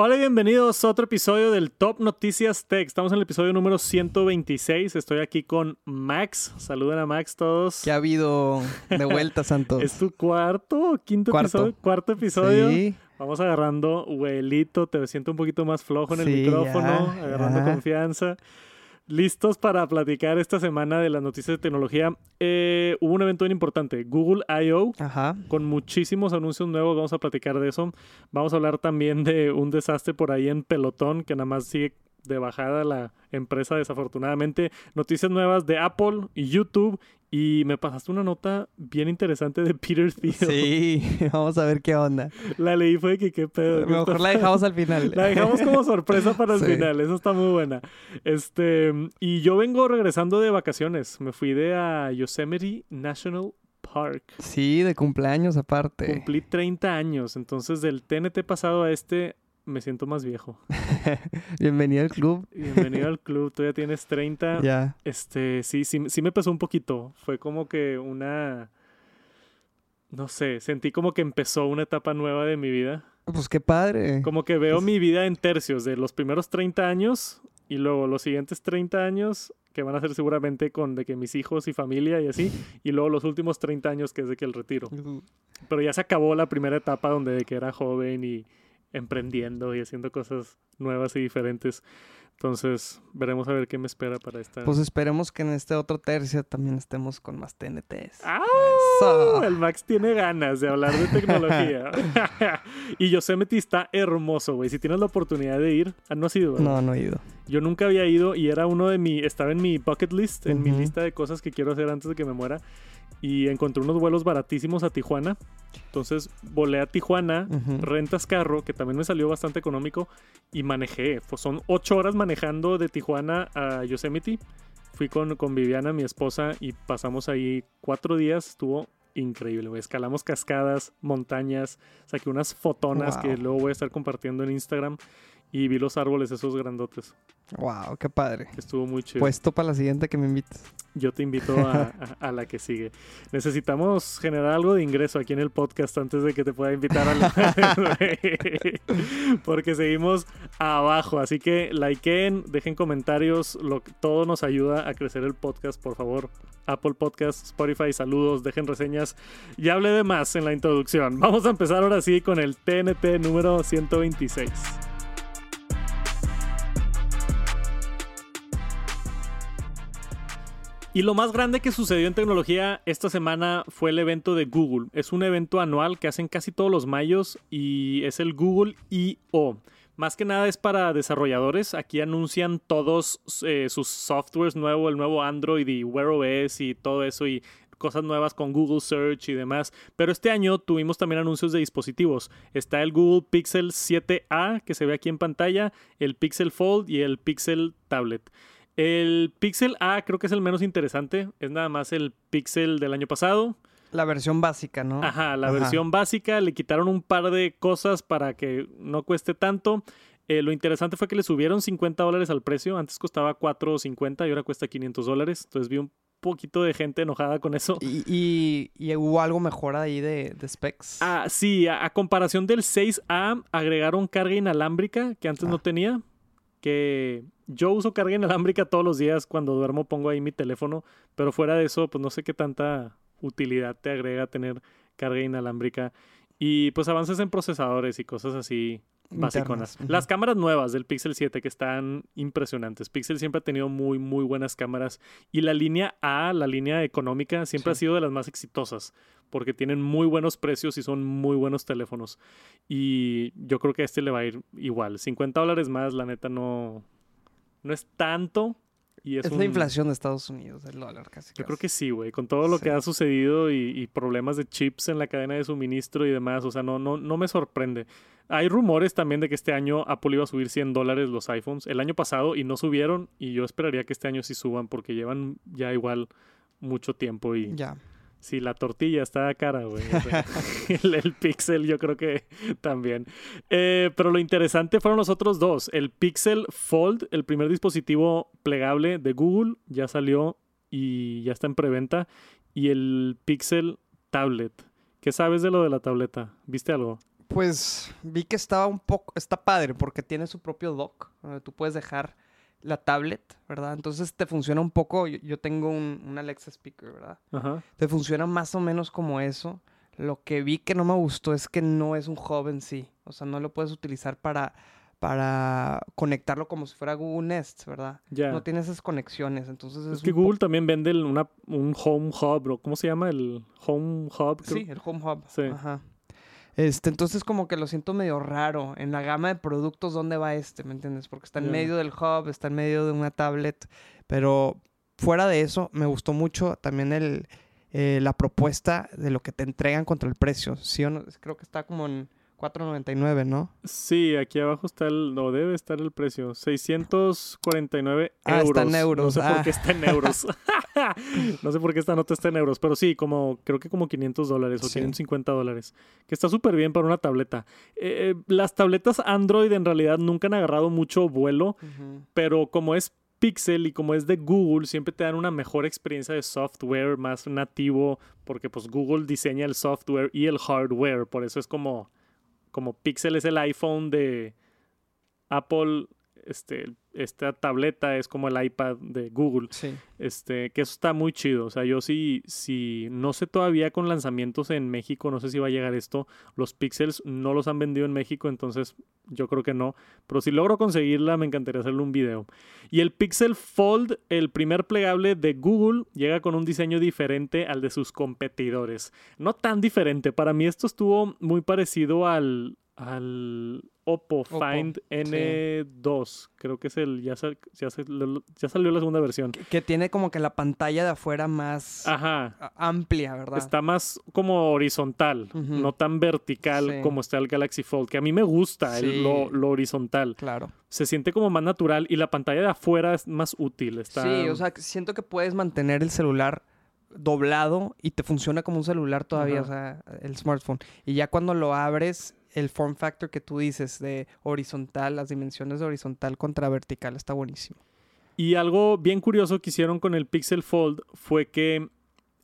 Hola y bienvenidos a otro episodio del Top Noticias Tech. Estamos en el episodio número 126. Estoy aquí con Max. Saluden a Max todos. ¿Qué ha habido de vuelta, Santos? ¿Es tu cuarto o quinto Cuarto. episodio? Cuarto episodio. Sí, Vamos agarrando vuelito. Te siento un poquito más flojo en el Sí, micrófono. ya, agarrando ya. confianza. Listos para platicar esta semana de las noticias de tecnología. Eh, hubo un evento bien importante, Google I.O., con muchísimos anuncios nuevos. Vamos a platicar de eso. Vamos a hablar también de un desastre por ahí en Pelotón, que nada más sigue de bajada la empresa, desafortunadamente. Noticias nuevas de Apple y YouTube. Y me pasaste una nota bien interesante de Peter Thiel. Sí, vamos a ver qué onda. La leí fue de que qué pedo. ¿qué Mejor está la dejamos al final. la dejamos como sorpresa para el Sí. final, eso está muy buena. Este, y yo vengo regresando de vacaciones. Me fui de a Yosemite National Park. Sí, de cumpleaños aparte. Cumplí 30 años, entonces del TNT pasado a este me siento más viejo. Bienvenido al club. Bienvenido al club, tú ya tienes 30. Ya. Este, sí, sí, sí me pesó un poquito. Fue como que una... No sé, sentí como que empezó una etapa nueva de mi vida. Pues qué padre. Como que veo mi vida en tercios de los primeros 30 años y luego los siguientes 30 años que van a ser seguramente con de que mis hijos y familia y así y luego los últimos 30 años que es de que el retiro. Pero ya se acabó la primera etapa donde de que era joven y emprendiendo y haciendo cosas nuevas y diferentes. Entonces, veremos a ver qué me espera para esta. Pues esperemos que en este otro tercio también estemos con más TNTs. ¡Ah! Eso. El Max tiene ganas de hablar de tecnología. y Yosemite está hermoso, güey. Si tienes la oportunidad de ir, ah, no has ido, ¿verdad? No, no he ido. Yo nunca había ido y era uno de mi, estaba en mi bucket list, en mi Ujú. lista de cosas que quiero hacer antes de que me muera. Y encontré unos vuelos baratísimos a Tijuana. Entonces volé a Tijuana, Ujú. rentas carro, que también me salió bastante económico, y manejé. Pues son ocho horas manejando de Tijuana a Yosemite. Fui con, con Viviana, mi esposa, y pasamos ahí cuatro días. Estuvo increíble. Escalamos cascadas, montañas, saqué unas fotonas Wow. que luego voy a estar compartiendo en Instagram. Y vi los árboles esos grandotes. Wow, qué padre. Estuvo muy chido. Puesto para la siguiente que me invites. Yo te invito a, a- a la que sigue. Necesitamos generar algo de ingreso aquí en el podcast antes de que te pueda invitar a la... Porque seguimos abajo. Así que likeen, dejen comentarios. Lo, todo nos ayuda a crecer el podcast, por favor. Apple Podcast, Spotify, saludos, dejen reseñas. Ya hablé de más en la introducción. Vamos a empezar ahora sí con el TNT número 126. Y lo más grande que sucedió en tecnología esta semana fue el evento de Google. Es un evento anual que hacen casi todos los mayos y es el Google I.O. Más que nada es para desarrolladores. Aquí anuncian todos eh, sus softwares nuevos, el nuevo Android y Wear OS y todo eso y cosas nuevas con Google Search y demás. Pero este año tuvimos también anuncios de dispositivos. Está el Google Pixel 7a que se ve aquí en pantalla, el Pixel Fold y el Pixel Tablet. El Pixel A creo que es el menos interesante. Es nada más el Pixel del año pasado. La versión básica, ¿no? Ajá, la Ajá. versión básica. Le quitaron un par de cosas para que no cueste tanto. Eh, lo interesante fue que le subieron 50 dólares al precio. Antes costaba 4.50 y ahora cuesta 500 dólares. Entonces vi un poquito de gente enojada con eso. Y, y, y hubo algo mejor ahí de, de specs. Ah, sí, a, a comparación del 6A, agregaron carga inalámbrica que antes no Ah. tenía. Que yo uso carga inalámbrica todos los días. Cuando duermo pongo ahí mi teléfono. Pero fuera de eso, pues no sé qué tanta utilidad te agrega tener carga inalámbrica. Y pues avances en procesadores y cosas así basiconas. Internas. Las cámaras nuevas del Pixel 7 que están impresionantes. Pixel siempre ha tenido muy, muy buenas cámaras. Y la línea A, la línea económica, siempre ha Sí. sido de las más exitosas. Porque tienen muy buenos precios y son muy buenos teléfonos. Y yo creo que a este le va a ir igual. 50 dólares más, la neta, no, no es tanto. Y es, Es, un- la inflación de Estados Unidos, el dólar casi. yo creo que sí, güey. Con todo lo Sí. que ha sucedido y, y problemas de chips en la cadena de suministro y demás, o sea, no, no, no me sorprende. Hay rumores también de que este año Apple iba a subir 100 dólares los iPhones. El año pasado y no subieron y yo esperaría que este año sí suban porque llevan ya igual mucho tiempo y Ya. Sí, la tortilla está cara, güey. O sea, el, el Pixel yo creo que también. Eh, pero lo interesante fueron los otros dos. El Pixel Fold, el primer dispositivo plegable de Google, ya salió y ya está en preventa. Y el Pixel Tablet. ¿Qué sabes de lo de la tableta? ¿Viste algo? Pues vi que estaba un poco, está padre porque tiene su propio dock, donde tú puedes dejar la tablet, ¿verdad? Entonces te funciona un poco, yo, yo tengo un, un Alexa speaker, ¿verdad? Ajá. Te funciona más o menos como eso. Lo que vi que no me gustó es que no es un hub en sí. O sea, no lo puedes utilizar para, para conectarlo como si fuera Google Nest, ¿verdad? Ya. No tiene esas conexiones. Entonces es, Es que Google también vende una, un Home Hub, ¿o ¿cómo se llama? El Home Hub. creo. Sí, el Home Hub. Sí. Ajá. Este, entonces como que lo siento medio raro. En la gama de productos, ¿dónde va este? ¿Me entiendes? Porque está en medio del hub, está en medio de una tablet. Pero fuera de eso, me gustó mucho también el, eh, la propuesta de lo que te entregan contra el precio. Sí o no? Creo que está como en 4.99, ¿no? Sí, aquí abajo está el, no debe estar el precio, 649 Ah, euros. está en euros, No sé por ah. qué está en euros. no sé por qué esta nota está en euros, pero sí, como creo que como 500 dólares o Sí. 550 dólares, que está súper bien para una tableta. Eh, eh, las tabletas Android en realidad nunca han agarrado mucho vuelo, pero como es Pixel y como es de Google, siempre te dan una mejor experiencia de software más nativo, porque pues Google diseña el software y el hardware, por eso es como, como Pixel es el iPhone de Apple, este, esta tableta es como el iPad de Google. Sí. Este, que eso está muy chido. O sea, yo sí, sí, no sé todavía con lanzamientos en México, no sé si va a llegar esto. Los Pixels no los han vendido en México, entonces yo creo que no. Pero si logro conseguirla, me encantaría hacerle un video. Y el Pixel Fold, el primer plegable de Google, llega con un diseño diferente al de sus competidores. No tan diferente. Para mí esto estuvo muy parecido al, al Oppo, Oppo, Find N2. Creo que es el, ya, sal- ya, sal- ya salió la segunda versión. Que, que tiene como que la pantalla de afuera más Ajá. amplia, ¿verdad? Está más como horizontal, no tan vertical Sí. como está el Galaxy Fold, que a mí me gusta el- lo, lo horizontal. Claro. Se siente como más natural y la pantalla de afuera es más útil. Está... Sí, o sea, siento que puedes mantener el celular doblado y te funciona como un celular todavía, Ajá. o sea, el smartphone. Y ya cuando lo abres, el form factor que tú dices de horizontal, las dimensiones de horizontal contra vertical, está buenísimo. Y algo bien curioso que hicieron con el Pixel Fold fue que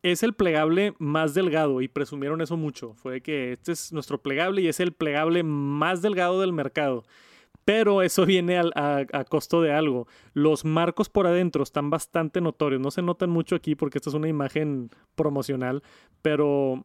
es el plegable más delgado y presumieron eso mucho. Fue que este es nuestro plegable y es el plegable más delgado del mercado. Pero eso viene a, a costo de algo. Los marcos por adentro están bastante notorios. No se notan mucho aquí porque esta es una imagen promocional. Pero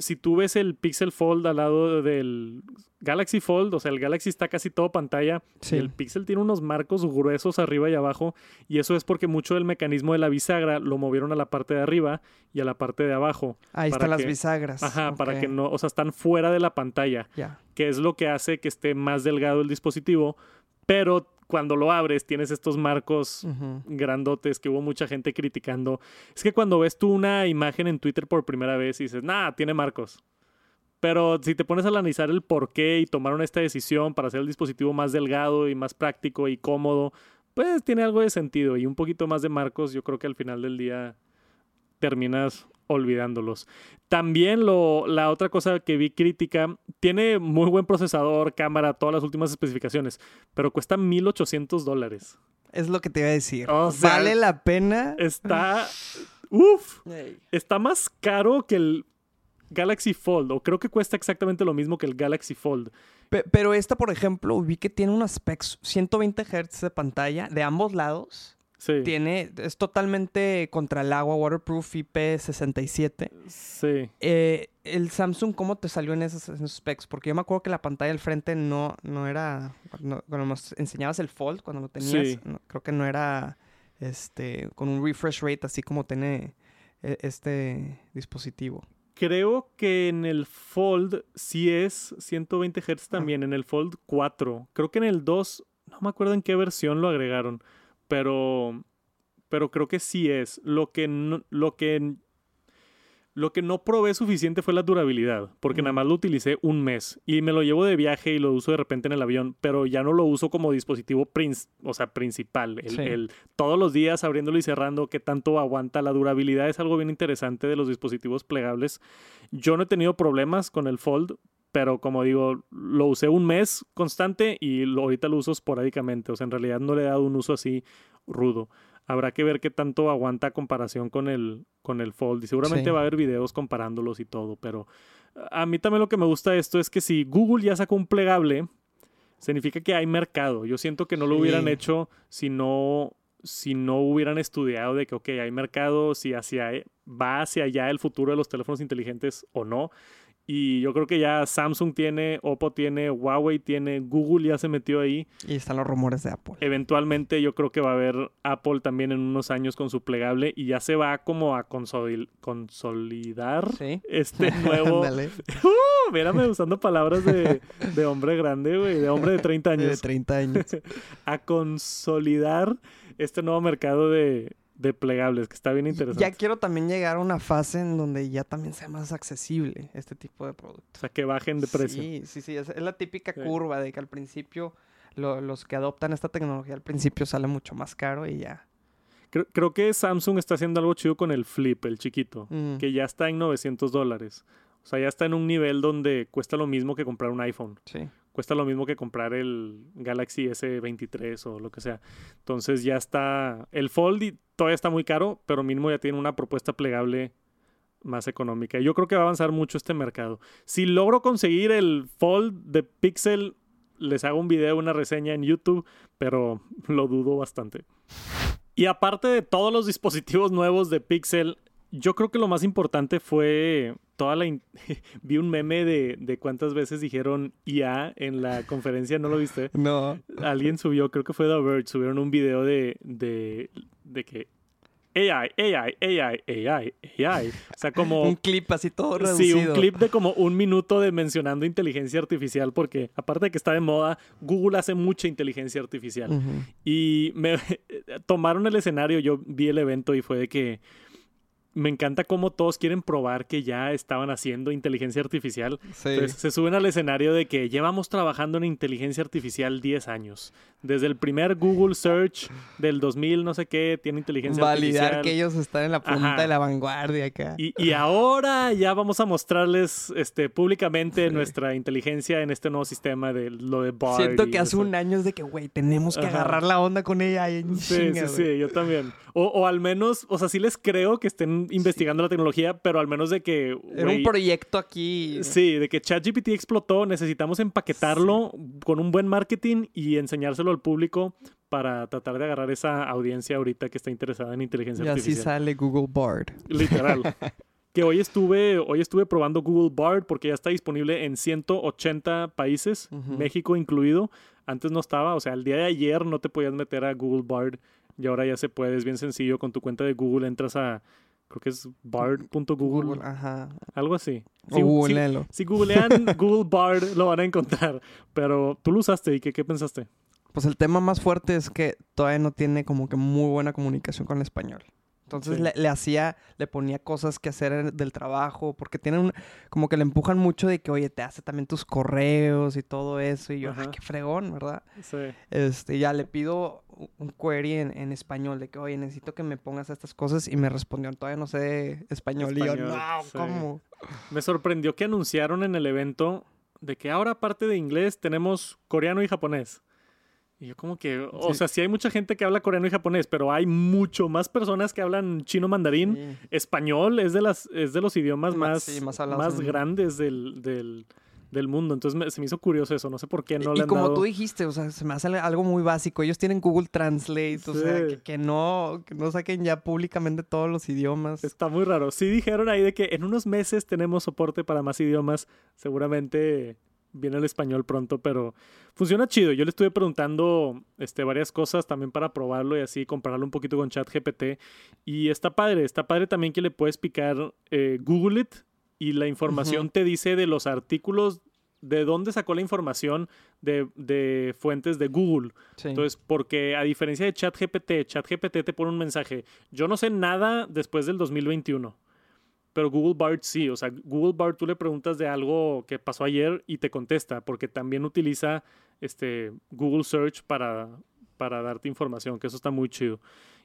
si tú ves el Pixel Fold al lado del Galaxy Fold, o sea, el Galaxy está casi todo pantalla. Sí. Y el Pixel tiene unos marcos gruesos arriba y abajo. Y eso es porque mucho del mecanismo de la bisagra lo movieron a la parte de arriba y a la parte de abajo. Ahí están las bisagras. Ajá, para que no, o sea, están fuera de la pantalla, que es lo que hace que esté más delgado el dispositivo. Pero cuando lo abres tienes estos marcos grandotes que hubo mucha gente criticando. Es que cuando ves tú una imagen en Twitter por primera vez y dices, nah, tiene marcos. Pero si te pones a analizar el por qué y tomaron esta decisión para hacer el dispositivo más delgado y más práctico y cómodo, pues tiene algo de sentido. Y un poquito más de marcos, yo creo que al final del día terminas olvidándolos. También lo, la otra cosa que vi crítica, tiene muy buen procesador, cámara, todas las últimas especificaciones, pero cuesta 1800 dólares. Es lo que te iba a decir. O sea, ¿Vale la pena? Está. Uf, está más caro que el Galaxy Fold, o creo que cuesta exactamente lo mismo que el Galaxy Fold. Pe- Pero esta, por ejemplo, vi que tiene unos specs 120 Hz de pantalla de ambos lados. Sí. Tiene, es totalmente contra el agua, waterproof IP67. Sí. Eh, el Samsung, ¿cómo te salió en esos, en esos specs? Porque yo me acuerdo que la pantalla del frente no, no era. no- cuando nos enseñabas el Fold, cuando lo tenías, Sí. no- creo que no era este con un refresh rate así como tiene eh, este dispositivo. Creo que en el Fold sí es 120 Hz también, en el Fold 4. Creo que en el 2, no me acuerdo en qué versión lo agregaron, pero, pero creo que sí es. Lo que no, lo que, lo que no probé suficiente fue la durabilidad, porque Mm. nada más lo utilicé un mes y me lo llevo de viaje y lo uso de repente en el avión, pero ya no lo uso como dispositivo o sea, principal. El, Sí. el- todos los días abriéndolo y cerrando, qué tanto aguanta. La durabilidad es algo bien interesante de los dispositivos plegables. Yo no he tenido problemas con el Fold, pero como digo, lo usé un mes constante y lo, ahorita lo uso esporádicamente. O sea, en realidad no le he dado un uso así rudo. Habrá que ver qué tanto aguanta a comparación con el, con el Fold. Y seguramente Sí. va a haber videos comparándolos y todo, pero a mí también lo que me gusta de esto es que si Google ya sacó un plegable, significa que hay mercado. Yo siento que no lo hubieran hecho si no, si no hubieran estudiado de que, ok, hay mercado, si hacia, va hacia allá el futuro de los teléfonos inteligentes o no. Y yo creo que ya Samsung tiene, Oppo tiene, Huawei tiene, Google ya se metió ahí. Y están los rumores de Apple. Eventualmente yo creo que va a haber Apple también en unos años con su plegable y ya se va como a consoli- consolidar Sí. este nuevo... Uh, mírame usando palabras de, de hombre grande, güey, de hombre de 30 De años. 30 años. A consolidar este nuevo mercado de, de plegables, que está bien interesante. Ya quiero también llegar a una fase en donde ya también sea más accesible este tipo de productos. O sea, que bajen de precio. Sí, sí, sí. Es, la típica Sí. curva de que al principio lo- los que adoptan esta tecnología al principio sale mucho más caro y ya. Creo, creo que Samsung está haciendo algo chido con el Flip, el chiquito, Mm. que ya está en 900 dólares. O sea, ya está en un nivel donde cuesta lo mismo que comprar un iPhone. Sí. cuesta lo mismo que comprar el Galaxy S23 o lo que sea. Entonces ya está. El Fold y- todavía está muy caro, pero mínimo ya tiene una propuesta plegable más económica. Yo creo que va a avanzar mucho este mercado. Si logro conseguir el Fold de Pixel, les hago un video, una reseña en YouTube, pero lo dudo bastante. Y aparte de todos los dispositivos nuevos de Pixel, yo creo que lo más importante fue toda la... Vi un meme de, de cuántas veces dijeron IA en la conferencia, ¿no lo viste? No. Alguien subió, creo que fue The Verge, subieron un video de, de, de que AI, AI, AI, AI, AI. O sea, como... Un clip así todo Sí, reducido. un clip de como un minuto de mencionando inteligencia artificial, porque aparte de que está de moda, Google hace mucha inteligencia artificial. Y me tomaron el escenario, yo vi el evento y fue de que me encanta cómo todos quieren probar que ya estaban haciendo inteligencia artificial. Sí. Entonces se suben al escenario de que llevamos trabajando en inteligencia artificial 10 años. Desde el primer Google Search del 2000, no sé qué, tiene inteligencia Validar artificial. que ellos están en la punta Ajá. de la vanguardia acá. Y, y ahora ya vamos a mostrarles este, públicamente Sí. nuestra inteligencia en este nuevo sistema de lo de Bard. Siento y que hace eso. un año es de que, güey, tenemos que Ajá. agarrar la onda con ella en Sí, chinga, sí, sí, yo también. O, o al menos, o sea, sí les creo que estén investigando la tecnología, pero al menos de que... Era un proyecto aquí. Sí, de que ChatGPT explotó, necesitamos empaquetarlo con un buen marketing y enseñárselo al público para tratar de agarrar esa audiencia ahorita que está interesada en inteligencia Y así artificial. sale Google Bard. Literal. que hoy estuve, hoy estuve probando Google Bard porque ya está disponible en 180 países. México incluido. Antes no estaba, o sea, el día de ayer no te podías meter a Google Bard y ahora ya se puede, es bien sencillo. Con tu cuenta de Google entras a, creo que es bard.google, Google, ajá. algo así. O Si- si googlean Google Bard lo van a encontrar. Pero tú lo usaste y qué, qué pensaste? Pues el tema más fuerte es que todavía no tiene como que muy buena comunicación con el español. Entonces Sí. le, le hacía, le ponía cosas que hacer del trabajo, porque tienen un- como que le empujan mucho de que, oye, te hace también tus correos y todo eso. Y yo, Ajá. ay, qué fregón, ¿verdad? Sí. Este, ya le pido un query en, en español de que, oye, necesito que me pongas estas cosas. Y me respondió, todavía no sé español. y yo, no, sí. ¿cómo? Me sorprendió que anunciaron en el evento de que ahora aparte de inglés tenemos coreano y japonés. Y yo como que, o Sí. sea, sí hay mucha gente que habla coreano y japonés, pero hay mucho más personas que hablan chino mandarín. Sí. Español es de, las, es de los idiomas Ma- más, sí, más hablados más grandes del, del, del mundo. Entonces me- se me hizo curioso eso. No sé por qué no le y han como dado- tú dijiste, o sea, se me hace algo muy básico. Ellos tienen Google Translate, o sea, que, que no, que no saquen ya públicamente todos los idiomas. Está muy raro. Sí dijeron ahí de que en unos meses tenemos soporte para más idiomas. Seguramente viene el español pronto, pero funciona chido. Yo le estuve preguntando este, varias cosas también para probarlo y así compararlo un poquito con ChatGPT. Y está padre. Está padre también que le puedes picar eh, Google It y la información te dice de los artículos, de dónde sacó la información de, de fuentes de Google. Sí. Entonces, porque a diferencia de ChatGPT, ChatGPT te pone un mensaje. Yo no sé nada después del 2021. Pero Google Bard sí. O sea, Google Bard tú le preguntas de algo que pasó ayer y te contesta. Porque también utiliza este, Google Search para, para darte información. Que eso está muy chido.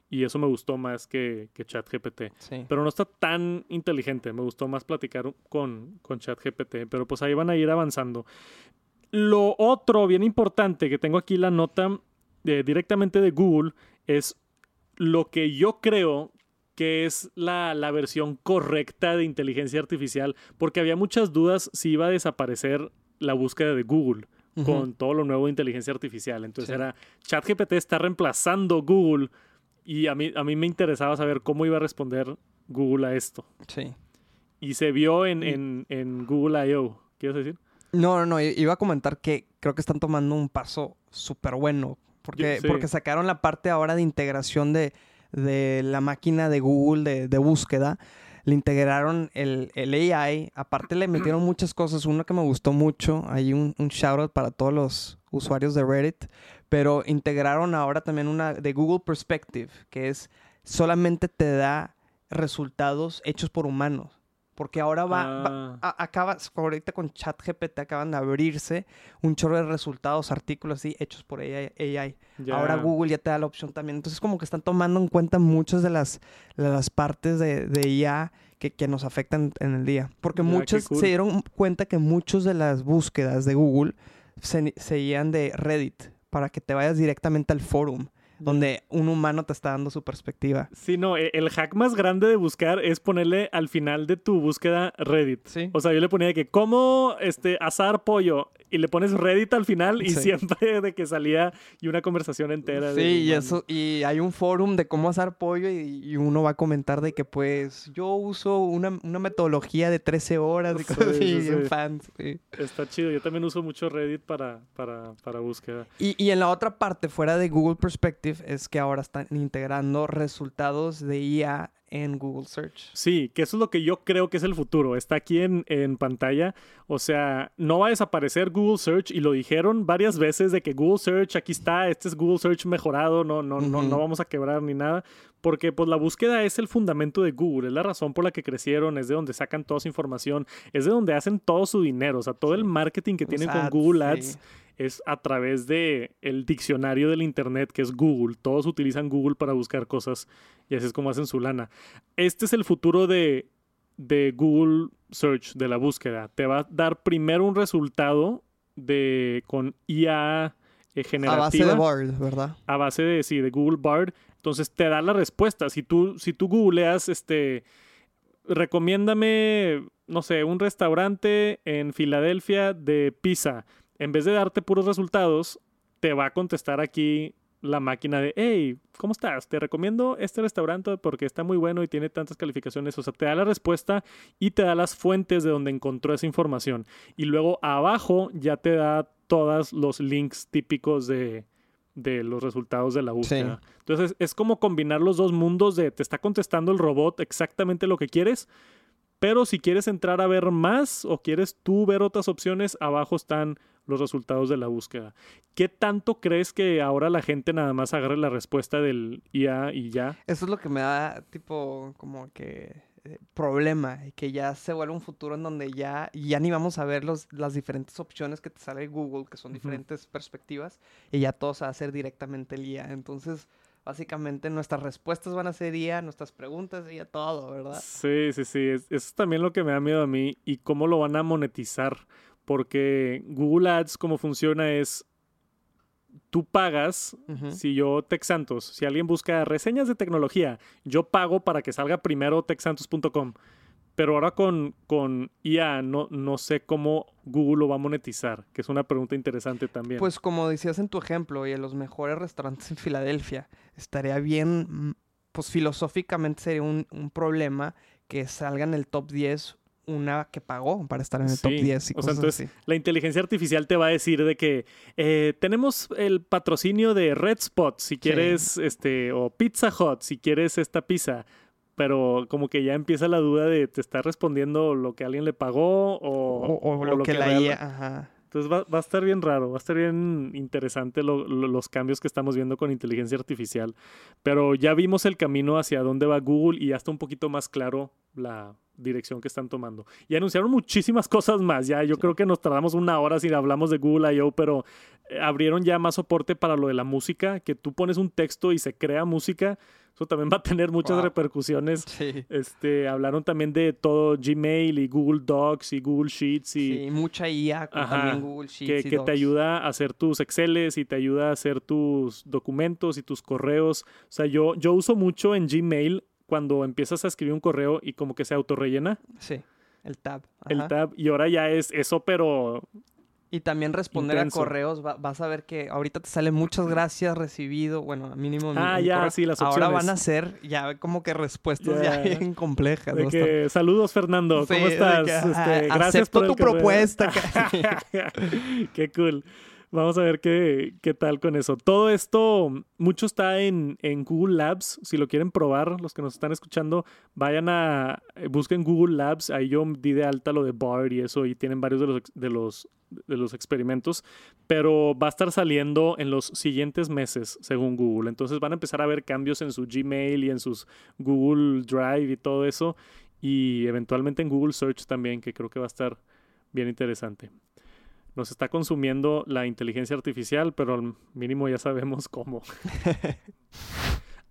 Y eso me gustó más que, que ChatGPT. sí. Pero no está tan inteligente. Me gustó más platicar con, con ChatGPT. Pero pues ahí van a ir avanzando. Lo otro bien importante que tengo aquí la nota de- directamente de Google es lo que yo creo qué es la, la versión correcta de inteligencia artificial, porque había muchas dudas si iba a desaparecer la búsqueda de Google con todo lo nuevo de inteligencia artificial. Entonces Sí. era, ChatGPT está reemplazando Google y a mí, a mí me interesaba saber cómo iba a responder Google a esto. Sí. Y se vio en, en, en Google I.O. ¿Quieres decir? No, no, no. Iba a comentar que creo que están tomando un paso súper bueno. Porque, sí. porque sacaron la parte ahora de integración de, de la máquina de Google de, de búsqueda. Le integraron el, el AI. Aparte le metieron muchas cosas. Uno que me gustó mucho. Hay un, un shout out para todos los usuarios de Reddit. Pero integraron ahora también una de Google Perspective. Que es solamente te da resultados hechos por humanos. Porque ahora va, va- Ah. a- acabas, ahorita con ChatGPT acaban de abrirse un chorro de resultados, artículos así, hechos por AI. AI. Ahora Google ya te da la opción también. Entonces como que están tomando en cuenta muchas de las, de las partes de, de IA que, que nos afectan en el día. Porque qué muchos cool. se dieron cuenta que muchas de las búsquedas de Google se, seguían de Reddit para que te vayas directamente al forum, donde un humano te está dando su perspectiva. Sí, no, e- el hack más grande de buscar es ponerle al final de tu búsqueda Reddit. Sí. O sea, yo le ponía de que cómo este, asar pollo y le pones Reddit al final y Sí. siempre de que salía y una conversación entera. de Sí, y eso, y hay un forum de cómo asar pollo y, y uno va a comentar de que pues yo uso una, una metodología de 13 horas y Sí, cosas así, sí. fans. sí. Está chido. Yo también uso mucho Reddit para, para, para búsqueda. Y, y en la otra parte, fuera de Google Perspective, es que ahora están integrando resultados de IA en Google Search. Sí, que eso es lo que yo creo que es el futuro. Está aquí en, en pantalla. O sea, no va a desaparecer Google Search y lo dijeron varias veces de que Google Search aquí está, este es Google Search mejorado, no, no, no, no vamos a quebrar ni nada. Porque pues la búsqueda es el fundamento de Google, es la razón por la que crecieron, es de donde sacan toda su información, es de donde hacen todo su dinero. O sea, todo el marketing que Los tienen con ads, Google sí. Es a través de el diccionario del internet que es Google. Todos utilizan Google para buscar cosas y así es como hacen su lana. Este es el futuro de, de Google Search, de la búsqueda. Te va a dar primero un resultado de con IA eh, A generativa base de Bard, ¿verdad? a base de, sí, de Google Bard. Entonces te da la respuesta. Si tú, si tú googleas, este, recomiéndame, no sé, un restaurante en Filadelfia de pizza. En vez de darte puros resultados, te va a contestar aquí la máquina de, hey, ¿cómo estás? Te recomiendo este restaurante porque está muy bueno y tiene tantas calificaciones. O sea, te da la respuesta y te da las fuentes de donde encontró esa información. Y luego abajo ya te da todos los links típicos de, de los resultados de la búsqueda. Entonces es como combinar los dos mundos de te está contestando el robot exactamente lo que quieres, pero si quieres entrar a ver más o quieres tú ver otras opciones, abajo están los resultados de la búsqueda. ¿Qué tanto crees que ahora la gente nada más agarre la respuesta del IA y ya? Eso es lo que me da, tipo, como que eh, problema, y que ya se vuelve un futuro en donde ya, ya ni vamos a ver los, las diferentes opciones que te sale Google, que son diferentes perspectivas, y ya todo se va a hacer directamente el IA. Entonces, básicamente nuestras respuestas van a ser IA, nuestras preguntas IA, todo, ¿verdad? Sí, sí, sí. es- Eso es también lo que me da miedo a mí y cómo lo van a monetizar. Porque Google Ads, como funciona es, tú pagas. Si yo, Texantos, si alguien busca reseñas de tecnología, yo pago para que salga primero texantos.com. Pero ahora con, con IA no, no sé cómo Google lo va a monetizar, que es una pregunta interesante también. Pues como decías en tu ejemplo, y en los mejores restaurantes en Filadelfia, estaría bien, mm, pues filosóficamente sería un, un problema que salga en el top 10 una que pagó para estar en el top Sí, 10 y o sea, cosas entonces, así. la inteligencia artificial te va a decir de que eh, tenemos el patrocinio de Red Spot si quieres, este, o Pizza Hut si quieres esta pizza. Pero como que ya empieza la duda de te está respondiendo lo que alguien le pagó o, O, o o lo, que, la real- IA, ajá. Entonces va, va a estar bien raro, va a estar bien interesante lo- lo- los cambios que estamos viendo con inteligencia artificial. Pero ya vimos el camino hacia dónde va Google y ya está un poquito más claro la dirección que están tomando. Y anunciaron muchísimas cosas más. Ya yo creo que nos tardamos una hora si hablamos de Google I.O., pero eh, abrieron ya más soporte para lo de la música, que tú pones un texto y se crea música. Eso también va a tener muchas Wow. repercusiones. Sí. Este, hablaron también de todo Gmail y Google Docs y Google Sheets y Sí, mucha IA, con Ajá, también Google Sheets que, y que te ayuda a hacer tus Exceles y te ayuda a hacer tus documentos y tus correos. O sea, yo, yo uso mucho en Gmail cuando empiezas a escribir un correo y como que se autorrellena Sí, el tab. el tab y ahora ya es eso, pero Y también responder Intenso. a correos, va- vas a ver que ahorita te sale muchas gracias recibido, bueno, mínimo Ah, ya, correo. sí, las Ahora opciones. van a ser ya como que respuestas ya, Ya. bien complejas. de ¿no? que saludos Fernando, Sí, ¿cómo estás? que, Este, ah, gracias acepto por tu propuesta. qué cool. Vamos a ver qué, qué tal con eso. Todo esto, mucho está en, en Google Labs. Si lo quieren probar, los que nos están escuchando, vayan a, eh, busquen Google Labs. Ahí yo di de alta lo de BART y eso, y tienen varios de los, de los, de los experimentos. Pero va a estar saliendo en los siguientes meses, según Google. Entonces van a empezar a ver cambios en su Gmail y en sus Google Drive y todo eso. Y eventualmente en Google Search también, que creo que va a estar bien interesante. Nos está consumiendo la inteligencia artificial, pero al mínimo ya sabemos cómo.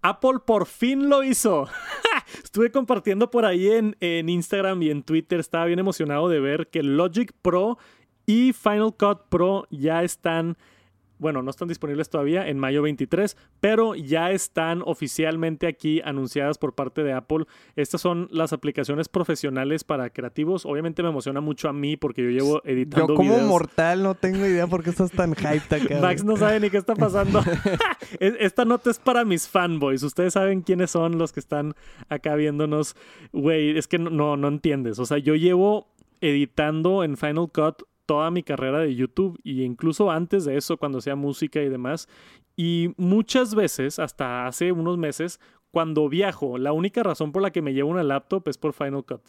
Apple por fin lo hizo. Estuve compartiendo por ahí en, en Instagram y en Twitter. Estaba bien emocionado de ver que Logic Pro y Final Cut Pro ya están, bueno, no están disponibles todavía en mayo 23, pero ya están oficialmente aquí anunciadas por parte de Apple. Estas son las aplicaciones profesionales para creativos. Obviamente me emociona mucho a mí porque yo llevo editando Yo como videos. mortal no tengo idea por qué estás tan hyped acá. Max no sabe ni qué está pasando. Es- Esta nota es para mis fanboys. Ustedes saben quiénes son los que están acá viéndonos. Güey, es que no, no entiendes. O sea, yo llevo editando en Final Cut toda mi carrera de YouTube y incluso antes de eso, cuando hacía música y demás. Y muchas veces, hasta hace unos meses, cuando viajo, la única razón por la que me llevo una laptop es por Final Cut.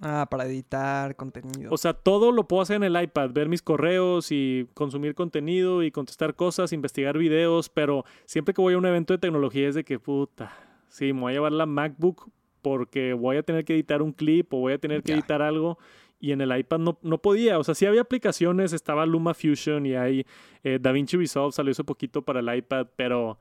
Ah, para editar contenido. O sea, todo lo puedo hacer en el iPad, ver mis correos y consumir contenido y contestar cosas, investigar videos, pero siempre que voy a un evento de tecnología es de que puta, sí, me voy a llevar la MacBook porque voy a tener que editar un clip o voy a tener que Ya. editar algo y en el iPad no, no podía. O sea, sí había aplicaciones, estaba Luma Fusion y hay eh, DaVinci Resolve, salió hace poquito para el iPad, pero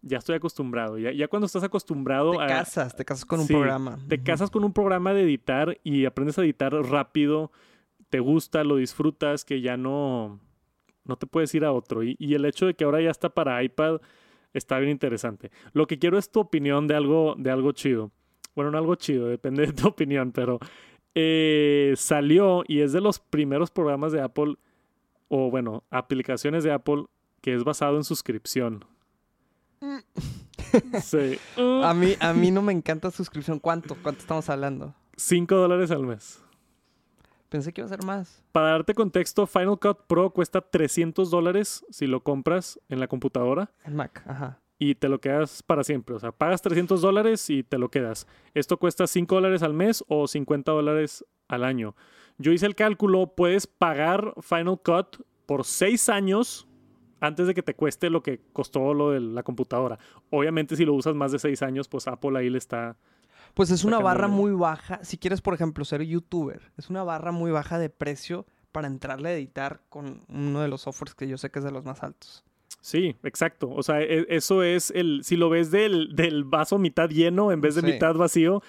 ya estoy acostumbrado. Ya, ya cuando estás acostumbrado te a, casas, te casas con un Sí, programa. te casas con un programa de editar y aprendes a editar rápido, te gusta, lo disfrutas, que ya no, no te puedes ir a otro. Y, y el hecho de que ahora ya está para iPad está bien interesante. Lo que quiero es tu opinión de algo, de algo chido. Bueno, no algo chido, depende de tu opinión, pero eh, salió y es de los primeros programas de Apple, o bueno, aplicaciones de Apple que es basado en suscripción. Sí. A mí, a mí no me encanta suscripción. ¿Cuánto? ¿Cuánto estamos hablando? 5 dólares al mes. Pensé que iba a ser más. Para darte contexto, Final Cut Pro cuesta 300 dólares si lo compras en la computadora El Mac, ajá. Y te lo quedas para siempre. O sea, pagas 300 dólares y te lo quedas. Esto cuesta 5 dólares al mes o 50 dólares al año. Yo hice el cálculo, puedes pagar Final Cut por 6 años antes de que te cueste lo que costó lo de la computadora. Obviamente si lo usas más de 6 años, pues Apple ahí le está... Pues es una barra muy baja. Si quieres, por ejemplo, ser youtuber, es una barra muy baja de precio para entrarle a editar con uno de los softwares que yo sé que es de los más altos. Sí, exacto. O sea, e- eso es el. Si lo ves del, del vaso mitad lleno en vez de Sí. mitad vacío,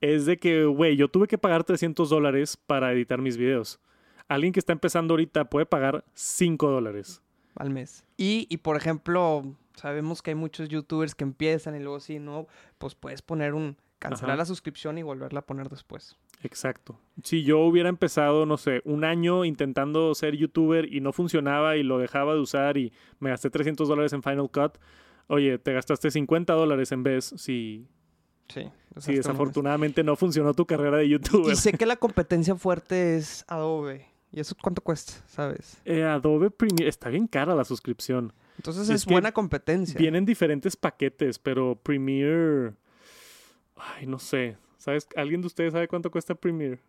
es de que, güey, yo tuve que pagar 300 dólares para editar mis videos. Alguien que está empezando ahorita puede pagar 5 dólares. al mes. Y, y, por ejemplo, sabemos que hay muchos youtubers que empiezan y luego si no, pues puedes poner un cancelar Ajá. la suscripción y volverla a poner después. Exacto. Si yo hubiera empezado, no sé, un año intentando ser youtuber y no funcionaba y lo dejaba de usar y me gasté 300 dólares en Final Cut, oye, te gastaste 50 dólares en vez si, Sí. si desafortunadamente no funcionó tu carrera de youtuber. Y sé que la competencia fuerte es Adobe. ¿Y eso cuánto cuesta? ¿Sabes? Eh, Adobe Premiere, está bien cara la suscripción. Entonces Es es, que buena competencia. Vienen diferentes paquetes, pero Premiere. Ay, no sé. ¿Sabes? ¿Alguien de ustedes sabe cuánto cuesta Premiere?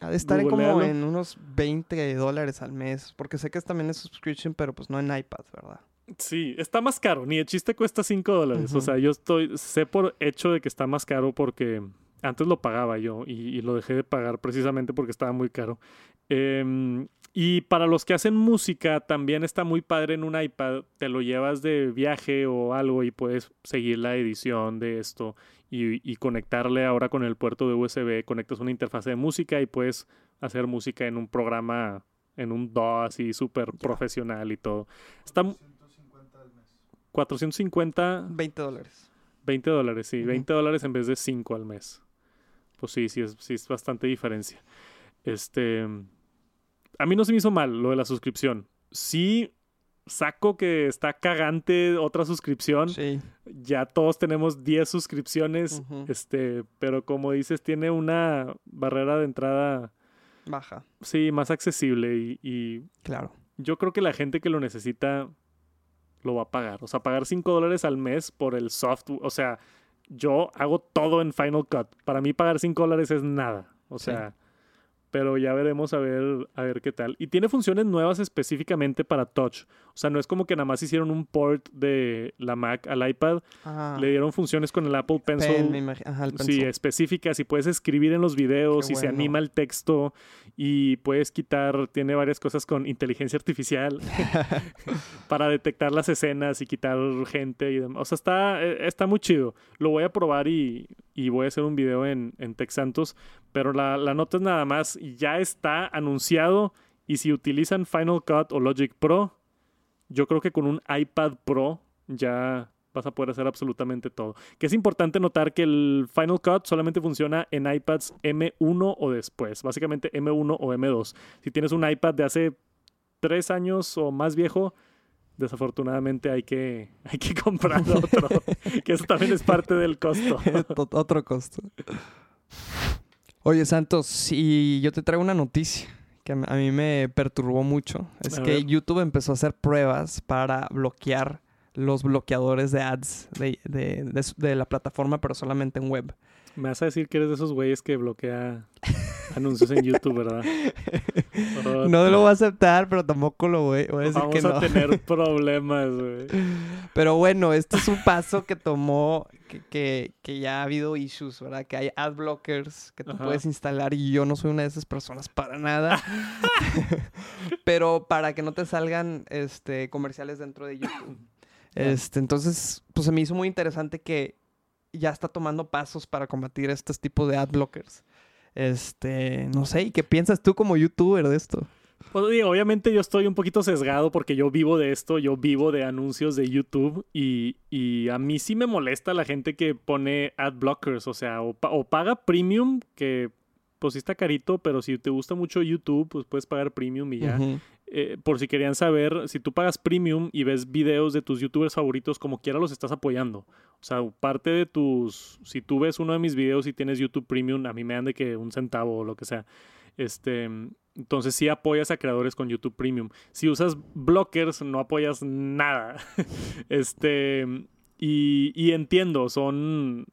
Ha de estar en como en unos 20 dólares al mes. Porque sé que es también es subscription, pero pues no en iPad, ¿verdad? Sí, está más caro. Ni el chiste cuesta 5 dólares. O sea, yo estoy. Sé por hecho de que está más caro porque antes lo pagaba yo y, y lo dejé de pagar precisamente porque estaba muy caro. Em, y para los que hacen música, también está muy padre en un iPad. Te lo llevas de viaje o algo y puedes seguir la edición de esto y, y conectarle ahora con el puerto de USB. Conectas una interfaz de música y puedes hacer música en un programa, en un DAW así súper profesional y todo. Está 450 20 dólares. 20 dólares, sí. Ujú. 20 dólares en vez de 5 al mes. Pues sí, sí es, sí es bastante diferencia. Este. A mí no se me hizo mal lo de la suscripción. Sí, saco que está cagante otra suscripción. Sí. Ya todos tenemos 10 suscripciones. Ujú. Este, pero como dices, tiene una barrera de entrada, Baja. sí, más accesible. Y, y Claro. yo creo que la gente que lo necesita lo va a pagar. O sea, pagar 5 dólares al mes por el software. O sea, yo hago todo en Final Cut. Para mí pagar 5 dólares es nada. O Sí. Pero ya veremos a ver, a ver qué tal. Y tiene funciones nuevas específicamente para Touch. O sea, no es como que nada más hicieron un port de la Mac al iPad. Ah, Le dieron funciones con el Apple Pencil. pen, Ajá, el Sí, pencil. específicas y puedes escribir en los videos Qué y se anima el texto y puedes quitar, tiene varias cosas con inteligencia artificial para detectar las escenas y quitar gente y demás. O sea, está, eh, está muy chido. Lo voy a probar y, y voy a hacer un video en, en Tech Santos, pero la, la nota es nada más, ya está anunciado y si utilizan Final Cut o Logic Pro, yo creo que con un iPad Pro ya vas a poder hacer absolutamente todo. Que es importante notar que el Final Cut solamente funciona en iPads M1 o después, básicamente M1 o M2. Si tienes un iPad de hace tres años o más viejo, desafortunadamente hay que, hay que comprar otro, que eso también es parte del costo. Ot- Otro costo. Oye, Santos, y yo te traigo una noticia que a mí- me perturbó mucho. Es A que ver. YouTube empezó a hacer pruebas para bloquear los bloqueadores de ads de, de- de de la plataforma, pero solamente en web. Me vas a decir que eres de esos güeyes que bloquea anuncios en YouTube, ¿verdad? Oh, No lo voy a aceptar, pero tampoco lo voy, voy a decir Vamos que no. a tener problemas, güey. Pero bueno, este es un paso que tomó, que, que, que ya ha habido issues, ¿verdad? Que hay ad blockers que tú Ajá. puedes instalar y yo no soy una de esas personas para nada. Pero para que no te salgan este, comerciales dentro de YouTube. Este, entonces, pues se me hizo muy interesante que ya está tomando pasos para combatir estos tipos de ad blockers. Este, no sé, ¿y qué piensas tú como youtuber de esto? Pues digo, obviamente yo estoy un poquito sesgado porque yo vivo de esto, yo vivo de anuncios de YouTube y, y a mí sí me molesta la gente que pone ad blockers, o sea, o, pa- o paga premium, que pues sí está carito, pero si te gusta mucho YouTube, pues puedes pagar premium y ya. Eh, por si querían saber, si tú pagas premium y ves videos de tus youtubers favoritos, como quiera los estás apoyando. O sea, parte de tus. Si tú ves uno de mis videos y tienes YouTube premium, a mí me dan de que un centavo o lo que sea. Este. Entonces sí apoyas a creadores con YouTube Premium. Si usas blockers, no apoyas nada. este. Y, y entiendo, son.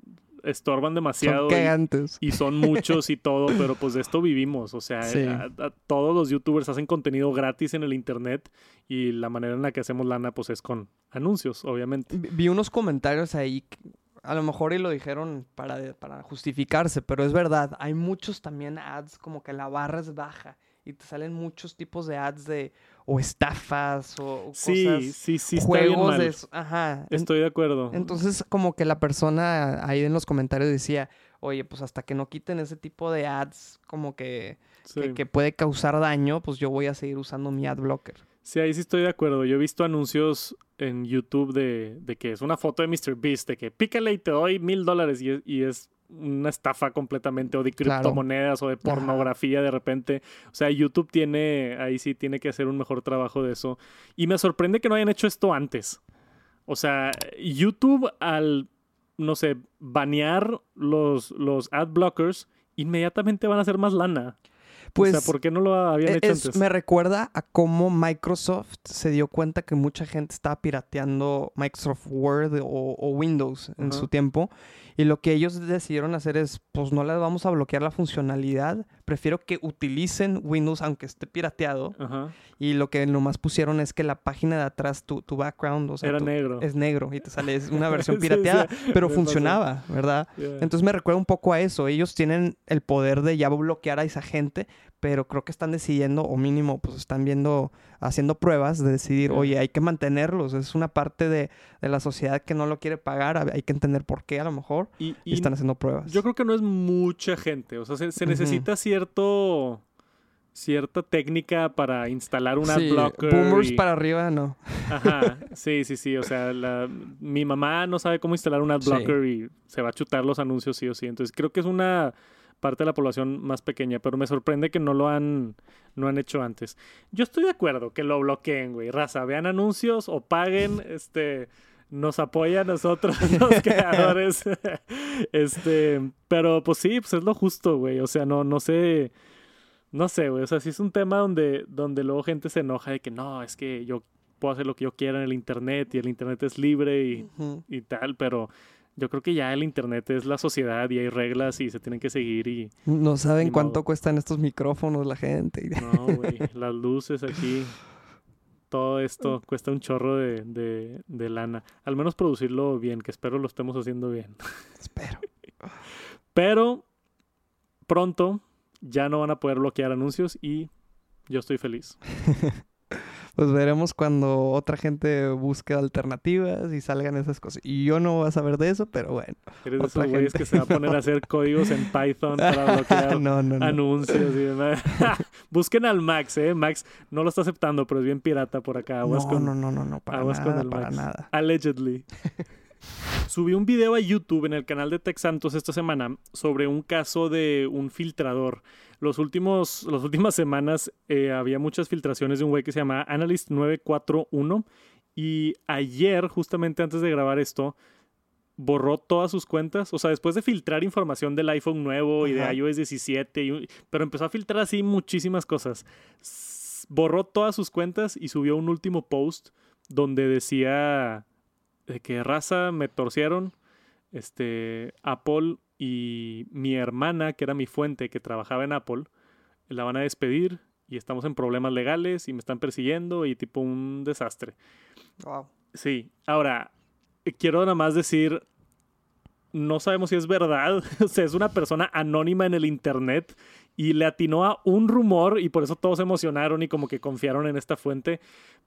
Estorban demasiado. Son y- cagantes. y son muchos y todo, pero pues de esto vivimos. O sea, Sí. a- a- todos los youtubers hacen contenido gratis en el internet y la manera en la que hacemos lana pues es con anuncios, obviamente. Vi unos comentarios ahí, a lo mejor y lo dijeron para, para justificarse, pero es verdad, hay muchos también ads como que la barra es baja y te salen muchos tipos de ads de o estafas o, o Sí, cosas, sí, sí, juegos de... Ajá. Estoy de acuerdo. Entonces como que la persona ahí en los comentarios decía, oye, pues hasta que no quiten ese tipo de ads como que, sí. que, que puede causar daño, pues yo voy a seguir usando mi ad blocker. Sí, ahí sí estoy de acuerdo. Yo he visto anuncios en YouTube de, de que es una foto de Mr. Beast, de que pícale y te doy mil dólares y es, y es una estafa completamente o de Claro. criptomonedas o de pornografía de repente. O sea, YouTube tiene, ahí sí tiene que hacer un mejor trabajo de eso. Y me sorprende que no hayan hecho esto antes. O sea, YouTube al, no sé, banear los, los ad blockers, inmediatamente van a hacer más lana. Pues, o sea, ¿por qué no lo habían E- hecho es- antes? me recuerda a cómo Microsoft se dio cuenta que mucha gente estaba pirateando Microsoft Word o, o Windows en su tiempo. Y lo que ellos decidieron hacer es, pues no les vamos a bloquear la funcionalidad. Prefiero que utilicen Windows aunque esté pirateado. Ajá. Y lo que nomás pusieron es que la página de atrás, tu, tu background, o sea, Era tu- negro. es negro y te sale es una versión pirateada, sí, pero me pasó. funcionaba, ¿verdad? Yeah. Entonces me recuerda un poco a eso. Ellos tienen el poder de ya bloquear a esa gente, pero creo que están decidiendo, o mínimo, pues están viendo, haciendo pruebas de decidir, oye, hay que mantenerlos. Es una parte de, de la sociedad que no lo quiere pagar. Hay que entender por qué a lo mejor. y, están haciendo pruebas. yo creo que no es mucha gente. O sea, se, necesita cierto cierta técnica para instalar un Sí, adblocker. boomers y- para arriba, no. Ajá, sí, sí, sí. O sea, la- mi mamá no sabe cómo instalar un adblocker y se va a chutar los anuncios sí o sí. Entonces creo que es una parte de la población más pequeña, pero me sorprende que no lo han, no han hecho antes. Yo estoy de acuerdo que lo bloqueen, güey. Raza, vean anuncios o paguen, este, nos apoya a nosotros los creadores. este, pero pues sí, pues es lo justo, güey. O sea, no, no sé. No sé, güey. O sea, sí es un tema donde, donde luego gente se enoja de que no, es que yo puedo hacer lo que yo quiera en el internet y el internet es libre y, y tal, pero yo creo que ya el internet es la sociedad y hay reglas y se tienen que seguir y No saben cuánto cuestan estos micrófonos la gente. no, güey, las luces aquí, todo esto cuesta un chorro de, de, de lana. Al menos producirlo bien, que espero lo estemos haciendo bien. Espero. Pero pronto ya no van a poder bloquear anuncios y yo estoy feliz. Pues veremos cuando otra gente busque alternativas y salgan esas cosas. Y yo no voy a saber de eso, pero bueno. Eres de esos güeyes que se va a poner a hacer códigos en Python para bloquear no, no, no. anuncios y demás. Busquen al Max, ¿eh? Max no lo está aceptando, pero es bien pirata por acá. Aguas No, con, no, no, no, no, para aguas con nada, el para Max. nada. Allegedly. Subí un video a YouTube en el canal de Tech Santos esta semana sobre un caso de un filtrador. Los últimos, las últimas semanas eh, había muchas filtraciones de un güey que se llama Analyst941 y ayer, justamente antes de grabar esto, borró todas sus cuentas. O sea, después de filtrar información del iPhone nuevo y Ajá. de iOS 17, y un- pero empezó a filtrar así muchísimas cosas. S- Borró todas sus cuentas y subió un último post donde decía de que raza me torcieron. Este, Apple y mi hermana, que era mi fuente, que trabajaba en Apple, la van a despedir y estamos en problemas legales y me están persiguiendo y tipo un desastre. Wow. Sí, ahora, eh, quiero nada más decir, no sabemos si es verdad, o sea, es una persona anónima en el Internet y le atinó a un rumor y por eso todos se emocionaron y como que confiaron en esta fuente,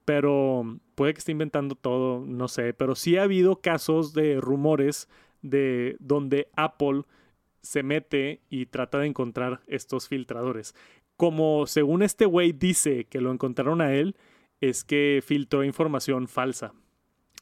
pero puede que esté inventando todo, no sé, pero sí ha habido casos de rumores de donde Apple se mete y trata de encontrar estos filtradores. Como según este güey dice que lo encontraron a él, es que filtró información falsa.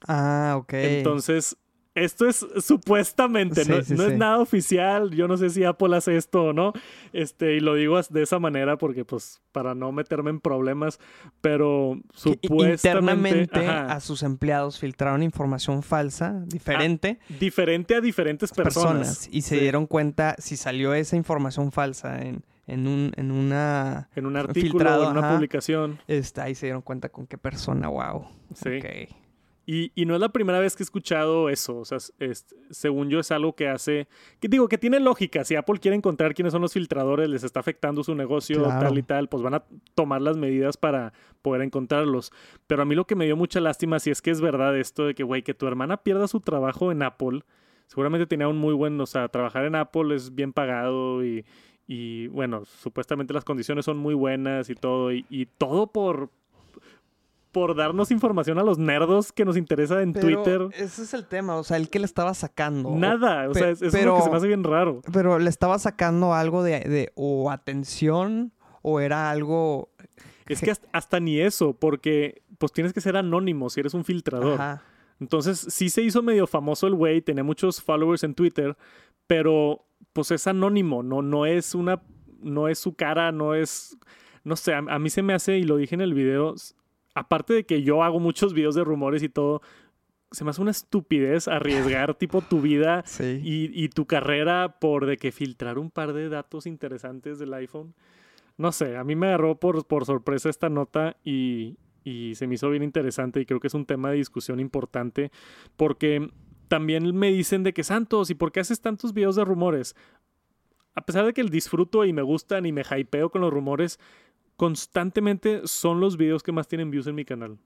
Ah, ok. Entonces, esto es supuestamente, no, Sí, sí, no sí. es nada oficial. Yo no sé si Apple hace esto o no. Este, y lo digo de esa manera porque, pues, para no meterme en problemas. Pero supuestamente. internamente ajá, a sus empleados filtraron información falsa, diferente, diferente a diferentes personas. personas, y se dieron cuenta si salió esa información falsa en, en, un, en una... En un artículo, filtrado, en una ajá. publicación. Está, ahí se dieron cuenta con qué persona, wow. Sí. Ok. Y, y no es la primera vez que he escuchado eso. O sea, es- según yo es algo que hace... Que digo, que tiene lógica. Si Apple quiere encontrar quiénes son los filtradores, les está afectando su negocio, Claro. tal y tal, pues van a tomar las medidas para poder encontrarlos. Pero a mí lo que me dio mucha lástima, si es que es verdad esto de que, güey, que tu hermana pierda su trabajo en Apple. Seguramente tenía un muy buen... O sea, trabajar en Apple es bien pagado y... Y bueno, supuestamente las condiciones son muy buenas y todo. Y, y todo por... Por darnos información a los nerdos que nos interesa en Pero Twitter. ese es el tema, o sea, el que le estaba sacando. Nada, o sea, es- lo que se me hace bien raro. Pero le estaba sacando algo de, de o atención o era algo... Es que hasta, hasta ni eso, porque pues tienes que ser anónimo si eres un filtrador. Ajá. Entonces, sí se hizo medio famoso el güey, tenía muchos followers en Twitter, pero pues es anónimo, no, no es una, no es su cara, no es, no sé, a, a mí se me hace, y lo dije en el video, aparte de que yo hago muchos videos de rumores y todo, se me hace una estupidez arriesgar tipo tu vida Sí. y, y tu carrera por de que filtrar un par de datos interesantes del iPhone. No sé, a mí me agarró por, por sorpresa esta nota y, y se me hizo bien interesante y creo que es un tema de discusión importante porque también me dicen de que Santos, ¿y por qué haces tantos videos de rumores? A pesar de que el disfruto y me gustan y me hypeo con los rumores, constantemente son los videos que más tienen views en mi canal.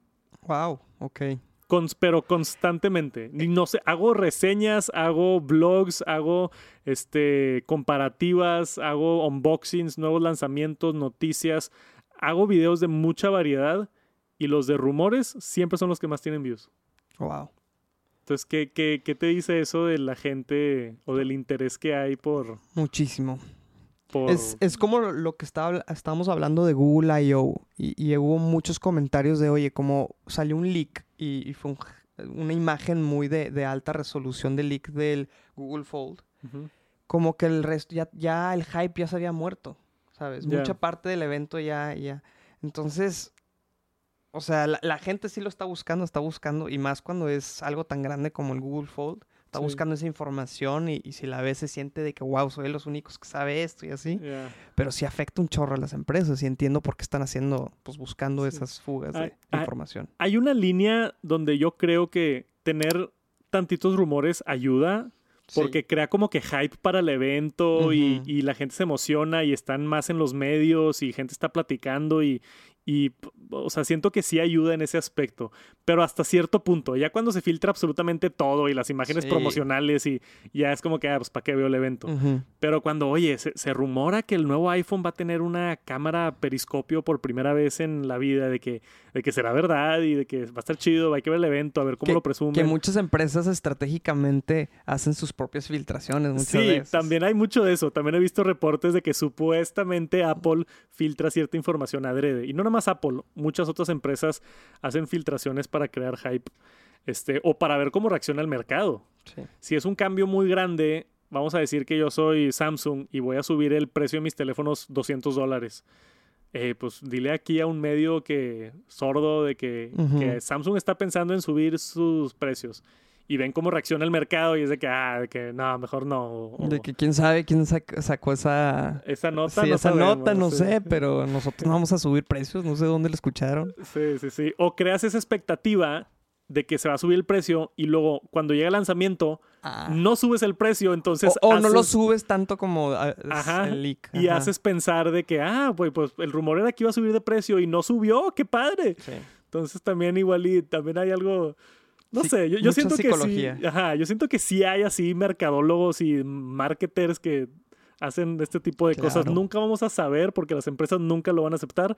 Wow, ok. Cons- pero constantemente. No sé, hago reseñas, hago blogs, hago este comparativas, hago unboxings, nuevos lanzamientos, noticias, hago videos de mucha variedad y los de rumores siempre son los que más tienen views. Wow. Entonces, ¿qué, qué, qué te dice eso de la gente o del interés que hay por... Muchísimo. Por... Es, es como lo que estaba, estábamos hablando de Google I.O. Y, y hubo muchos comentarios de, oye, como salió un leak y, y fue un- una imagen muy de, de alta resolución del leak del Google Fold. Como que el resto, ya, ya el hype ya se había muerto, ¿sabes? Mucha parte del evento ya, ya. Entonces, o sea, la, la gente sí lo está buscando, está buscando, y más cuando es algo tan grande como el Google Fold. Está Sí. buscando esa información y, y si la ves se siente de que, wow, soy de los únicos que sabe esto y así. Pero sí afecta un chorro a las empresas y entiendo por qué están haciendo, pues buscando Sí. esas fugas Ay, de ay. información. Hay una línea donde yo creo que tener tantitos rumores ayuda porque crea como que hype para el evento y la gente se emociona y están más en los medios y gente está platicando y, y, o sea, siento que sí ayuda en ese aspecto, pero hasta cierto punto, ya cuando se filtra absolutamente todo y las imágenes Sí. promocionales y ya es como que, ah, pues, ¿para qué veo el evento? Ujú. Pero cuando, oye, se, se rumora que el nuevo iPhone va a tener una cámara periscopio por primera vez en la vida, de que, de que será verdad y de que va a estar chido, hay que ver el evento, a ver cómo lo presumen. Que muchas empresas estratégicamente hacen sus propias filtraciones. Muchas Sí, veces. también hay mucho de eso. También he visto reportes de que supuestamente Apple filtra cierta información adrede. Y no nada más Apple, muchas otras empresas hacen filtraciones para crear hype. Este, o para ver cómo reacciona el mercado. Sí. Si es un cambio muy grande, vamos a decir que yo soy Samsung y voy a subir el precio de mis teléfonos 200 dólares. Eh, pues dile aquí a un medio que sordo de que Samsung está pensando en subir sus precios. Y ven cómo reacciona el mercado y es de que, ah, de que no, mejor no. o- De que quién sabe quién sac- sacó esa, esa nota. sí, no esa sabemos, nota, no sí. sé, pero nosotros no vamos a subir precios, no sé dónde la escucharon. Sí, sí, sí. O creas esa expectativa de que se va a subir el precio y luego cuando llega el lanzamiento no subes el precio, entonces o, o no lo subes tanto como ah, Ajá, el leak. y haces pensar de que, ah, pues, pues el rumor era que iba a subir de precio y no subió, qué padre. Sí. Entonces también igual y también hay algo, no Sí, sé, yo, siento psicología. que sí, ajá, yo siento que sí hay así mercadólogos y marketers que hacen este tipo de cosas. Nunca vamos a saber porque las empresas nunca lo van a aceptar,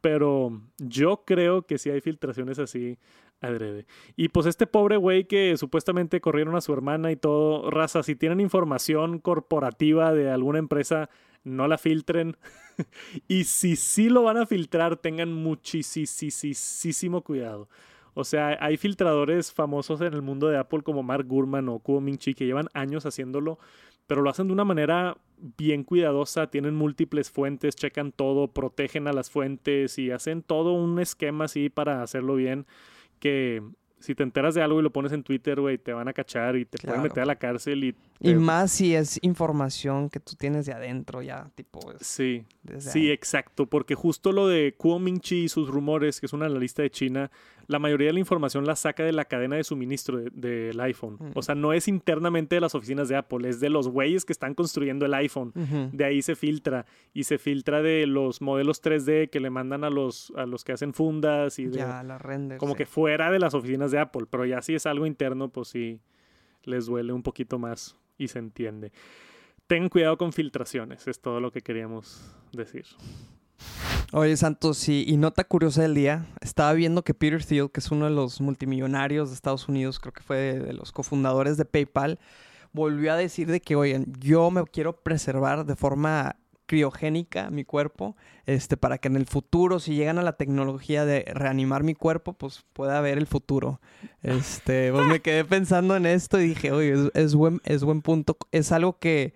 pero yo creo que sí hay filtraciones así adrede. Y pues este pobre güey que supuestamente corrieron a su hermana y todo, raza, si tienen información corporativa de alguna empresa, no la filtren. y si sí lo van a filtrar, tengan muchísimo cuidado. O sea, hay filtradores famosos en el mundo de Apple como Mark Gurman o Kuo Ming-chi que llevan años haciéndolo, pero lo hacen de una manera bien cuidadosa, tienen múltiples fuentes, checan todo, protegen a las fuentes y hacen todo un esquema así para hacerlo bien que si te enteras de algo y lo pones en Twitter, güey, te van a cachar y te pueden meter a la cárcel y... Más si es información que tú tienes de adentro ya, tipo... es Sí, Sí, ahí. exacto, porque justo lo de Kuo Ming-chi y sus rumores, que es una analista de China, la mayoría de la información la saca de la cadena de suministro de- del iPhone. O sea, no es internamente de las oficinas de Apple, es de los güeyes que están construyendo el iPhone. De ahí se filtra y se filtra de los modelos 3D que le mandan a los, a los que hacen fundas y de, Ya, la render. como sí. que fuera de las oficinas de Apple, pero ya si es algo interno, pues sí les duele un poquito más y se entiende. Tengan cuidado con filtraciones, es todo lo que queríamos decir. Oye, Santos, y nota curiosa del día. Estaba viendo que Peter Thiel, que es uno de los multimillonarios de Estados Unidos, creo que fue de, de los cofundadores de PayPal, volvió a decir de que, oigan, yo me quiero preservar de forma criogénica mi cuerpo, este, para que en el futuro, si llegan a la tecnología de reanimar mi cuerpo, pues pueda ver el futuro. Este, pues me quedé pensando en esto y dije, oye, es buen, es buen punto. Es algo que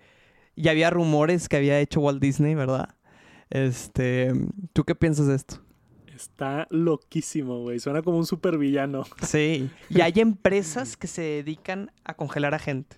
ya había rumores que había hecho Walt Disney, ¿verdad? Este, ¿tú qué piensas de esto? Está loquísimo, güey. Suena como un supervillano. Sí. Y hay empresas que se dedican a congelar a gente.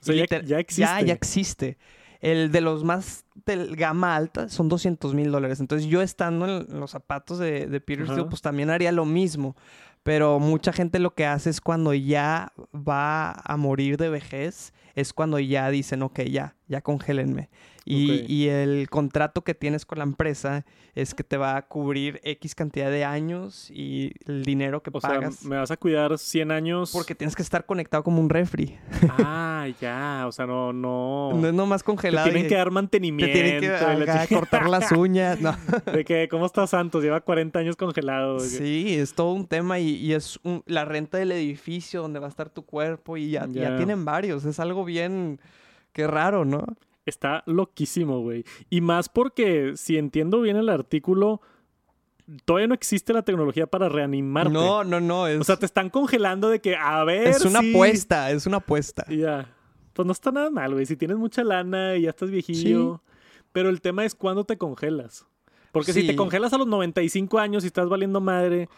O sea, ya, ya existe. Ya, ya existe. El de los más de gama alta son 200 mil dólares. Entonces yo estando en los zapatos de, de Peter. Thiel, pues también haría lo mismo. Pero mucha gente lo que hace es cuando ya va a morir de vejez, es cuando ya dicen, ok, ya, ya congélenme. Y, el contrato que tienes con la empresa es que te va a cubrir X cantidad de años y el dinero que O sea, pagas. me vas a cuidar 100 años. Porque tienes que estar conectado como un refri. Ah, ya. O sea, no, no. No es nomás Te congelado. tienen y- que dar te mantenimiento. tienen que la cortar las uñas. No. De que, ¿cómo está Santos? Lleva 40 años congelado. Sí, es todo un tema y, y es un- la renta del edificio donde va a estar tu cuerpo y ya, ya Ya. tienen varios. Es algo bien, qué raro, ¿no? Está loquísimo, güey. Y más porque, si entiendo bien el artículo, todavía no existe la tecnología para reanimarte. No, no, no. Es, O sea, te están congelando de que, a ver. es una si- apuesta, es una apuesta. Ya. Pues no está nada mal, güey. Si tienes mucha lana y ya estás viejillo. Pero el tema es cuándo te congelas. Porque si te congelas a los 95 años y estás valiendo madre,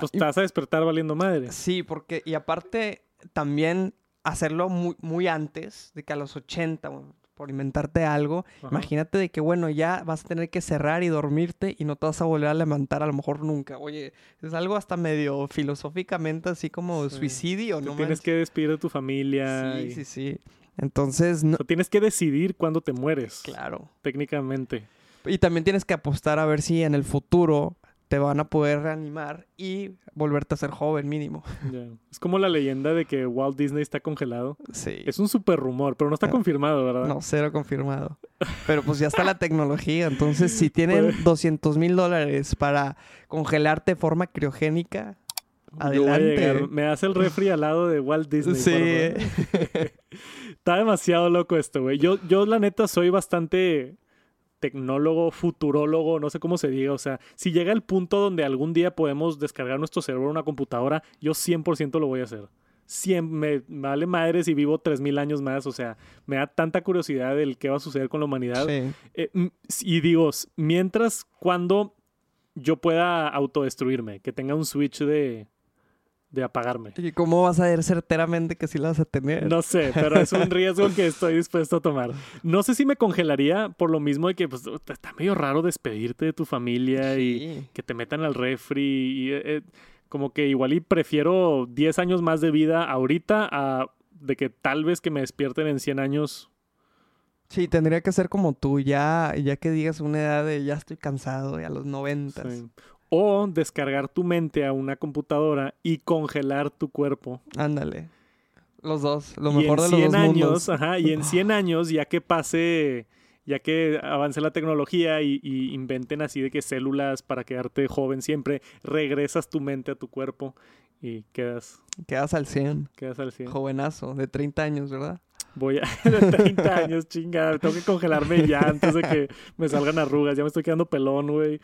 pues y- te vas a despertar valiendo madre. Sí, porque, y aparte, también hacerlo muy, muy antes, de que a los 80, bueno, por inventarte algo, Ajá. imagínate de que, bueno, ya vas a tener que cerrar y dormirte y no te vas a volver a levantar a lo mejor nunca. Oye, es algo hasta medio filosóficamente así como Sí. suicidio, Te ¿no? tienes manches? que despedir de tu familia. Sí, y- sí, sí. Entonces, no, o sea, tienes que decidir cuándo te mueres. claro. Técnicamente. Y también tienes que apostar a ver si en el futuro te van a poder reanimar y volverte a ser joven mínimo. Ya. Es como la leyenda de que Walt Disney está congelado. Sí. Es un super rumor, pero no está Ah. confirmado, ¿verdad? No, cero confirmado. Pero pues ya está la tecnología. Entonces, si tienen Pues- 200 mil dólares para congelarte de forma criogénica, adelante. Me hace el refri al lado de Walt Disney. Sí. Está demasiado loco esto, güey. Yo, yo, la neta, soy bastante tecnólogo, futurólogo, no sé cómo se diga. O sea, si llega el punto donde algún día podemos descargar nuestro cerebro en una computadora, yo 100% lo voy a hacer. Cien- me, me vale madre si vivo 3000 años más. O sea, me da tanta curiosidad del qué va a suceder con la humanidad. sí. Eh, y digo, mientras cuando yo pueda autodestruirme, que tenga un switch de, de apagarme. ¿Y cómo vas a ver certeramente que sí la vas a tener? No sé, pero es un riesgo que estoy dispuesto a tomar. No sé si me congelaría por lo mismo de que pues, está medio raro despedirte de tu familia y que te metan al refri. Y, eh, eh, como que igual y prefiero 10 años más de vida ahorita a de que tal vez que me despierten en 100 años. Sí, tendría que ser como tú, ya, ya que digas una edad de ya estoy cansado, y a los 90. Sí. O descargar tu mente a una computadora y congelar tu cuerpo. Ándale. Los dos, lo mejor de los 100 dos años, mundos. ajá, y en 100 años, ya que pase, ya que avance la tecnología y, y inventen así de que células para quedarte joven siempre, regresas tu mente a tu cuerpo y quedas, Quedas al 100. quedas al 100. Jovenazo, de 30 años, ¿verdad? Voy a de 30 años, chingada, tengo que congelarme ya antes de que me salgan arrugas, ya me estoy quedando pelón, güey.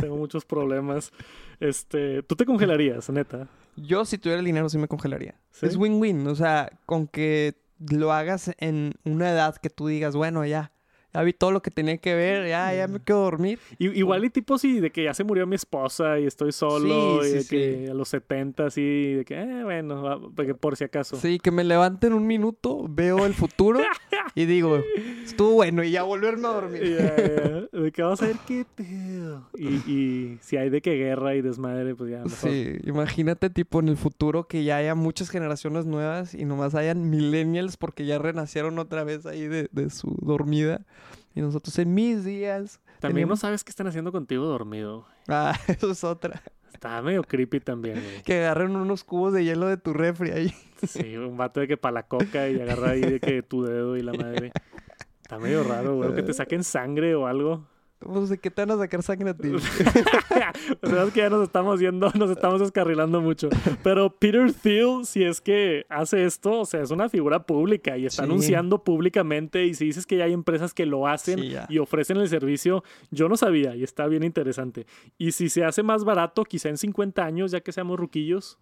Tengo muchos problemas. Este, ¿tú te congelarías, neta? Yo, si tuviera el dinero, sí me congelaría. ¿Sí? Es win-win. O sea, con que lo hagas en una edad que tú digas, bueno, ya, ya vi todo lo que tenía que ver, ya, ya me quedo a dormir. I- igual y tipo sí, de que ya se murió mi esposa y estoy solo, Sí, y sí, de sí. que a los 70 así, de que, eh, bueno, porque por si acaso. Sí, que me levante en un minuto, veo el futuro y digo, estuvo bueno y ya volverme a dormir. Ya, ya, De que vamos a ver qué pedo. Y, y si hay de que guerra y desmadre, pues ya mejor. Sí, imagínate tipo en el futuro que ya haya muchas generaciones nuevas y nomás hayan millennials porque ya renacieron otra vez ahí de, de su dormida. Y nosotros en mis días... También no sabes qué están haciendo contigo dormido. Ah, eso es otra. Está medio creepy también, güey. Que agarren unos cubos de hielo de tu refri ahí. Sí, un vato de que para la coca y agarra ahí de que tu dedo y la madre. Está medio raro, güey. Que te saquen sangre o algo. Pues, ¿de qué te van a sacar sangre a ti? o sea, es que ya nos estamos yendo, nos estamos descarrilando mucho. Pero Peter Thiel, si es que hace esto, o sea, es una figura pública y está Sí. anunciando públicamente. Y si dices que ya hay empresas que lo hacen Sí, y ofrecen el servicio, yo no sabía y está bien interesante. Y si se hace más barato, quizá en 50 años, ya que seamos ruquillos,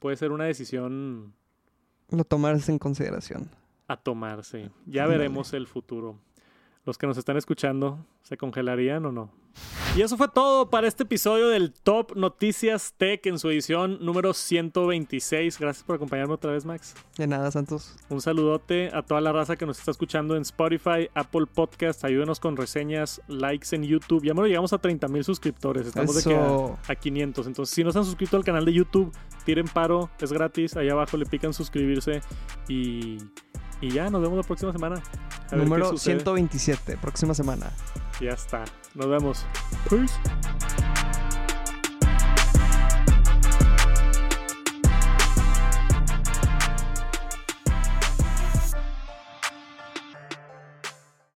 puede ser una decisión Lo tomarás en consideración. a tomarse. Ya veremos el futuro. Los que nos están escuchando, ¿se congelarían o no? Y eso fue todo para este episodio del Top Noticias Tech en su edición número 126. Gracias por acompañarme otra vez, Max. De nada, Santos. Un saludote a toda la raza que nos está escuchando en Spotify, Apple Podcast. Ayúdenos con reseñas, likes en YouTube. Ya me llegamos a 30 mil suscriptores. Estamos de que a, a 500. Entonces, si no se han suscrito al canal de YouTube, tiren paro. Es gratis. Ahí abajo le pican suscribirse. Y, y ya, nos vemos la próxima semana. A Número sucede. 127, próxima semana. Ya está. Nos vemos. Peace.